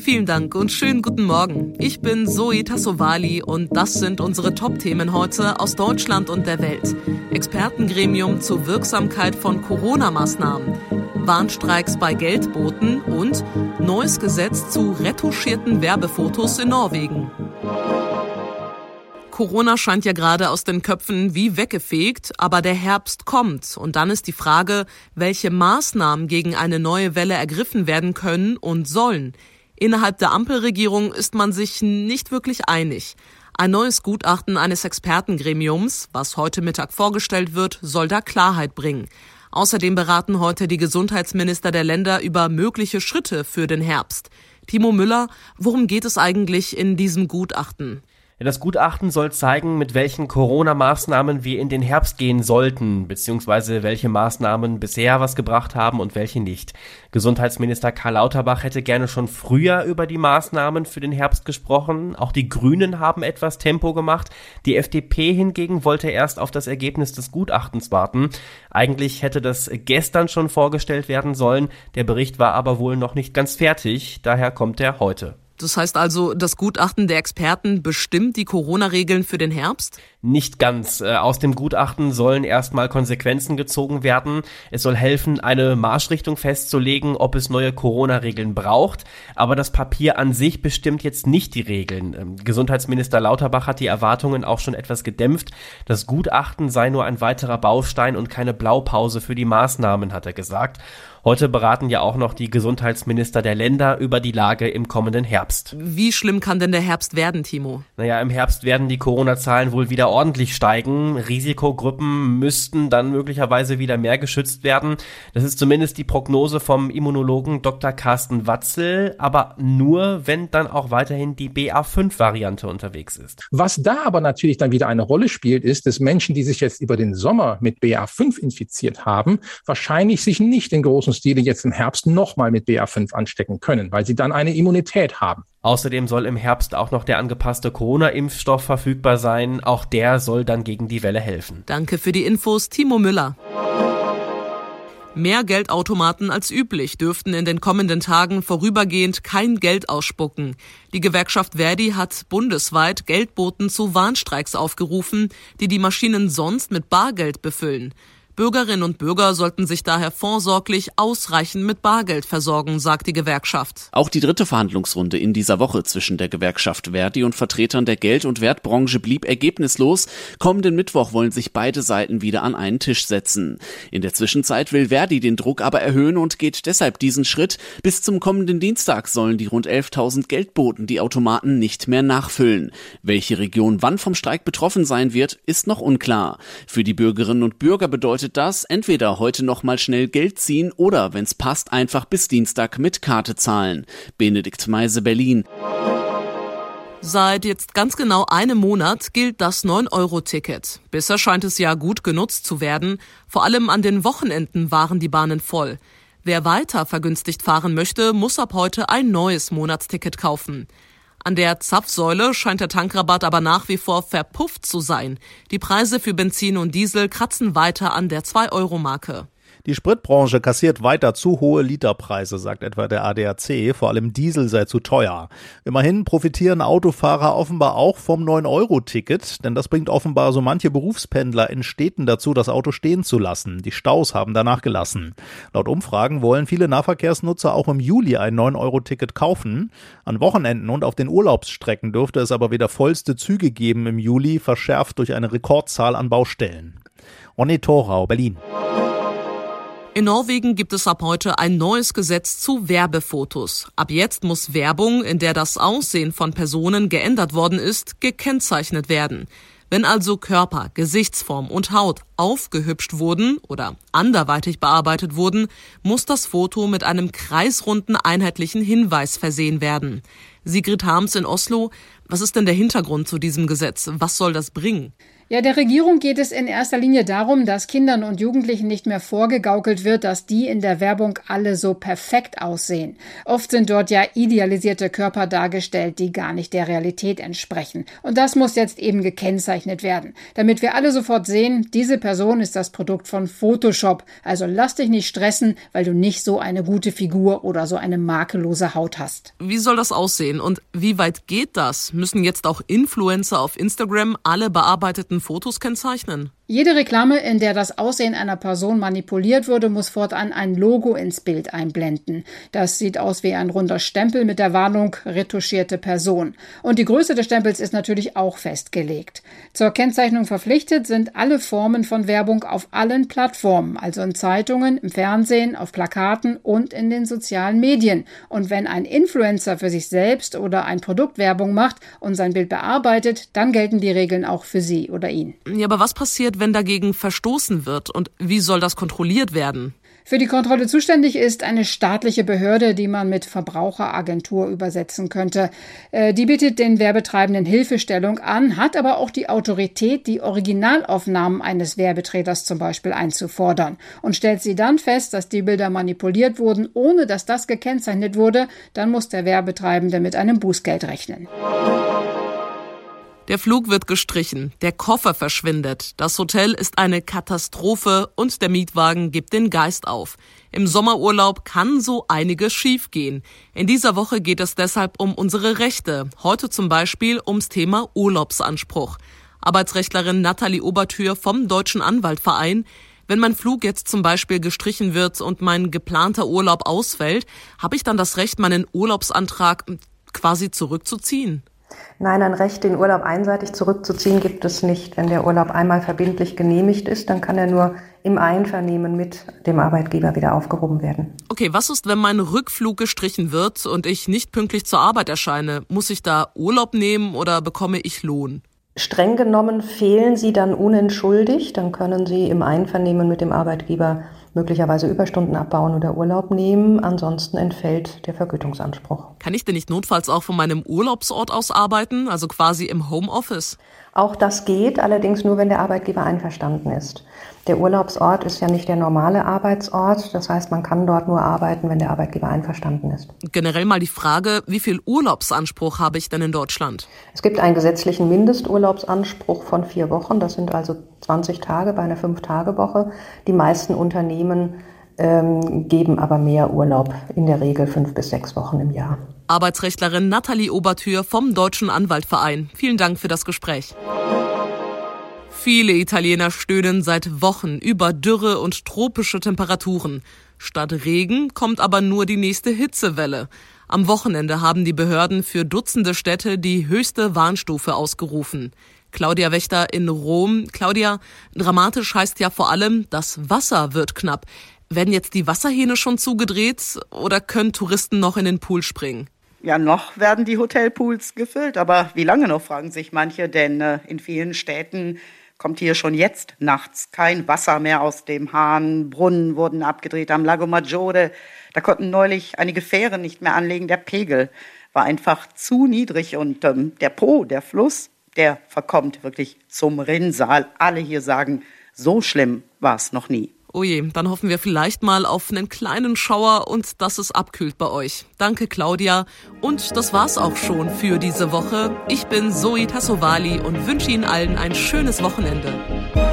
Vielen Dank und schönen guten Morgen. Ich bin Zoe Tassovali und das sind unsere Top-Themen heute aus Deutschland und der Welt. Expertengremium zur Wirksamkeit von Corona-Maßnahmen, Warnstreiks bei Geldboten und neues Gesetz zu retuschierten Werbefotos in Norwegen. Corona scheint ja gerade aus den Köpfen wie weggefegt, aber der Herbst kommt und dann ist die Frage, welche Maßnahmen gegen eine neue Welle ergriffen werden können und sollen. Innerhalb der Ampelregierung ist man sich nicht wirklich einig. Ein neues Gutachten eines Expertengremiums, was heute Mittag vorgestellt wird, soll da Klarheit bringen. Außerdem beraten heute die Gesundheitsminister der Länder über mögliche Schritte für den Herbst. Timo Müller, worum geht es eigentlich in diesem Gutachten? Das Gutachten soll zeigen, mit welchen Corona-Maßnahmen wir in den Herbst gehen sollten, beziehungsweise welche Maßnahmen bisher was gebracht haben und welche nicht. Gesundheitsminister Karl Lauterbach hätte gerne schon früher über die Maßnahmen für den Herbst gesprochen. Auch die Grünen haben etwas Tempo gemacht. Die FDP hingegen wollte erst auf das Ergebnis des Gutachtens warten. Eigentlich hätte das gestern schon vorgestellt werden sollen. Der Bericht war aber wohl noch nicht ganz fertig. Daher kommt er heute. Das heißt also, das Gutachten der Experten bestimmt die Corona-Regeln für den Herbst? Nicht ganz. Äh, aus dem Gutachten sollen erstmal Konsequenzen gezogen werden. Es soll helfen, eine Marschrichtung festzulegen, ob es neue Corona-Regeln braucht. Aber das Papier an sich bestimmt jetzt nicht die Regeln. Ähm, Gesundheitsminister Lauterbach hat die Erwartungen auch schon etwas gedämpft. Das Gutachten sei nur ein weiterer Baustein und keine Blaupause für die Maßnahmen, hat er gesagt. Heute beraten ja auch noch die Gesundheitsminister der Länder über die Lage im kommenden Herbst. Wie schlimm kann denn der Herbst werden, Timo? Naja, im Herbst werden die Corona-Zahlen wohl wieder ordentlich steigen. Risikogruppen müssten dann möglicherweise wieder mehr geschützt werden. Das ist zumindest die Prognose vom Immunologen Dr. Carsten Watzel, aber nur, wenn dann auch weiterhin die BA5-Variante unterwegs ist. Was da aber natürlich dann wieder eine Rolle spielt, ist, dass Menschen, die sich jetzt über den Sommer mit BA5 infiziert haben, wahrscheinlich sich nicht in großen großen Stile jetzt im Herbst nochmal mit BA5 anstecken können, weil sie dann eine Immunität haben. Außerdem soll im Herbst auch noch der angepasste Corona-Impfstoff verfügbar sein. Auch der soll dann gegen die Welle helfen. Danke für die Infos, Timo Müller. Mehr Geldautomaten als üblich dürften in den kommenden Tagen vorübergehend kein Geld ausspucken. Die Gewerkschaft Verdi hat bundesweit Geldboten zu Warnstreiks aufgerufen, die die Maschinen sonst mit Bargeld befüllen. Bürgerinnen und Bürger sollten sich daher vorsorglich ausreichend mit Bargeld versorgen, sagt die Gewerkschaft. Auch die dritte Verhandlungsrunde in dieser Woche zwischen der Gewerkschaft Verdi und Vertretern der Geld- und Wertbranche blieb ergebnislos. Kommenden Mittwoch wollen sich beide Seiten wieder an einen Tisch setzen. In der Zwischenzeit will Verdi den Druck aber erhöhen und geht deshalb diesen Schritt. Bis zum kommenden Dienstag sollen die rund 11.000 Geldboten die Automaten nicht mehr nachfüllen. Welche Region wann vom Streik betroffen sein wird, ist noch unklar. Für die Bürgerinnen und Bürger bedeutet bedeutet das, entweder heute noch mal schnell Geld ziehen oder, wenn's passt, einfach bis Dienstag mit Karte zahlen. Benedikt Meise, Berlin. Seit jetzt ganz genau einem Monat gilt das 9-Euro-Ticket. Bisher scheint es ja gut genutzt zu werden. Vor allem an den Wochenenden waren die Bahnen voll. Wer weiter vergünstigt fahren möchte, muss ab heute ein neues Monatsticket kaufen. An der Zapfsäule scheint der Tankrabatt aber nach wie vor verpufft zu sein. Die Preise für Benzin und Diesel kratzen weiter an der 2-Euro-Marke. Die Spritbranche kassiert weiter zu hohe Literpreise, sagt etwa der ADAC. Vor allem Diesel sei zu teuer. Immerhin profitieren Autofahrer offenbar auch vom 9-Euro-Ticket, denn das bringt offenbar so manche Berufspendler in Städten dazu, das Auto stehen zu lassen. Die Staus haben danach gelassen. Laut Umfragen wollen viele Nahverkehrsnutzer auch im Juli ein 9-Euro-Ticket kaufen. An Wochenenden und auf den Urlaubsstrecken dürfte es aber wieder vollste Züge geben im Juli, verschärft durch eine Rekordzahl an Baustellen. Ronny Thorau, Berlin. In Norwegen gibt es ab heute ein neues Gesetz zu Werbefotos. Ab jetzt muss Werbung, in der das Aussehen von Personen geändert worden ist, gekennzeichnet werden. Wenn also Körper, Gesichtsform und Haut aufgehübscht wurden oder anderweitig bearbeitet wurden, muss das Foto mit einem kreisrunden einheitlichen Hinweis versehen werden. Sigrid Harms in Oslo, was ist denn der Hintergrund zu diesem Gesetz? Was soll das bringen? Ja, der Regierung geht es in erster Linie darum, dass Kindern und Jugendlichen nicht mehr vorgegaukelt wird, dass die in der Werbung alle so perfekt aussehen. Oft sind dort ja idealisierte Körper dargestellt, die gar nicht der Realität entsprechen. Und das muss jetzt eben gekennzeichnet werden, damit wir alle sofort sehen, diese Person ist das Produkt von Photoshop. Also lass dich nicht stressen, weil du nicht so eine gute Figur oder so eine makellose Haut hast. Wie soll das aussehen und wie weit geht das? Müssen jetzt auch Influencer auf Instagram alle bearbeiteten Fotos kennzeichnen? Jede Reklame, in der das Aussehen einer Person manipuliert wurde, muss fortan ein Logo ins Bild einblenden. Das sieht aus wie ein runder Stempel mit der Warnung retuschierte Person. Und die Größe des Stempels ist natürlich auch festgelegt. Zur Kennzeichnung verpflichtet sind alle Formen von Werbung auf allen Plattformen, also in Zeitungen, im Fernsehen, auf Plakaten und in den sozialen Medien. Und wenn ein Influencer für sich selbst oder ein Produkt Werbung macht und sein Bild bearbeitet, dann gelten die Regeln auch für sie oder ihn. Ja, aber was passiert, wenn dagegen verstoßen wird und wie soll das kontrolliert werden? Für die Kontrolle zuständig ist eine staatliche Behörde, die man mit Verbraucheragentur übersetzen könnte. Äh, die bietet den Werbetreibenden Hilfestellung an, hat aber auch die Autorität, die Originalaufnahmen eines Werbetreters zum Beispiel einzufordern. Und stellt sie dann fest, dass die Bilder manipuliert wurden, ohne dass das gekennzeichnet wurde, dann muss der Werbetreibende mit einem Bußgeld rechnen. Der Flug wird gestrichen, der Koffer verschwindet, das Hotel ist eine Katastrophe und der Mietwagen gibt den Geist auf. Im Sommerurlaub kann so einiges schiefgehen. In dieser Woche geht es deshalb um unsere Rechte, heute zum Beispiel ums Thema Urlaubsanspruch. Arbeitsrechtlerin Nathalie Obertür vom Deutschen Anwaltverein wenn mein Flug jetzt zum Beispiel gestrichen wird und mein geplanter Urlaub ausfällt, habe ich dann das Recht, meinen Urlaubsantrag quasi zurückzuziehen? Nein, ein Recht, den Urlaub einseitig zurückzuziehen, gibt es nicht. Wenn der Urlaub einmal verbindlich genehmigt ist, dann kann er nur im Einvernehmen mit dem Arbeitgeber wieder aufgehoben werden. Okay, was ist, wenn mein Rückflug gestrichen wird und ich nicht pünktlich zur Arbeit erscheine? Muss ich da Urlaub nehmen oder bekomme ich Lohn? Streng genommen fehlen Sie dann unentschuldigt, dann können Sie im Einvernehmen mit dem Arbeitgeber möglicherweise Überstunden abbauen oder Urlaub nehmen. Ansonsten entfällt der Vergütungsanspruch. Kann ich denn nicht notfalls auch von meinem Urlaubsort aus arbeiten, also quasi im Homeoffice? Auch das geht, allerdings nur, wenn der Arbeitgeber einverstanden ist. Der Urlaubsort ist ja nicht der normale Arbeitsort. Das heißt, man kann dort nur arbeiten, wenn der Arbeitgeber einverstanden ist. Generell mal die Frage, wie viel Urlaubsanspruch habe ich denn in Deutschland? Es gibt einen gesetzlichen Mindesturlaubsanspruch von vier Wochen. Das sind also 20 Tage bei einer Fünf-Tage-Woche. Die meisten Unternehmen ähm, geben aber mehr Urlaub, in der Regel fünf bis sechs Wochen im Jahr. Arbeitsrechtlerin Nathalie Obertür vom Deutschen Anwaltverein. Vielen Dank für das Gespräch. Viele Italiener stöhnen seit Wochen über Dürre und tropische Temperaturen. Statt Regen kommt aber nur die nächste Hitzewelle. Am Wochenende haben die Behörden für Dutzende Städte die höchste Warnstufe ausgerufen. Claudia Wächter in Rom. Claudia, dramatisch heißt ja vor allem, das Wasser wird knapp. Werden jetzt die Wasserhähne schon zugedreht oder können Touristen noch in den Pool springen? Ja, noch werden die Hotelpools gefüllt, aber wie lange noch, fragen sich manche, denn äh, in vielen Städten kommt hier schon jetzt nachts kein Wasser mehr aus dem Hahn. Brunnen wurden abgedreht am Lago Maggiore. Da konnten neulich einige Fähren nicht mehr anlegen. Der Pegel war einfach zu niedrig und ähm, der Po, der Fluss, der verkommt wirklich zum Rinnsal. Alle hier sagen, so schlimm war es noch nie. Oh je, dann hoffen wir vielleicht mal auf einen kleinen Schauer und dass es abkühlt bei euch. Danke, Claudia. Und das war's auch schon für diese Woche. Ich bin Zoe Tassovali und wünsche Ihnen allen ein schönes Wochenende.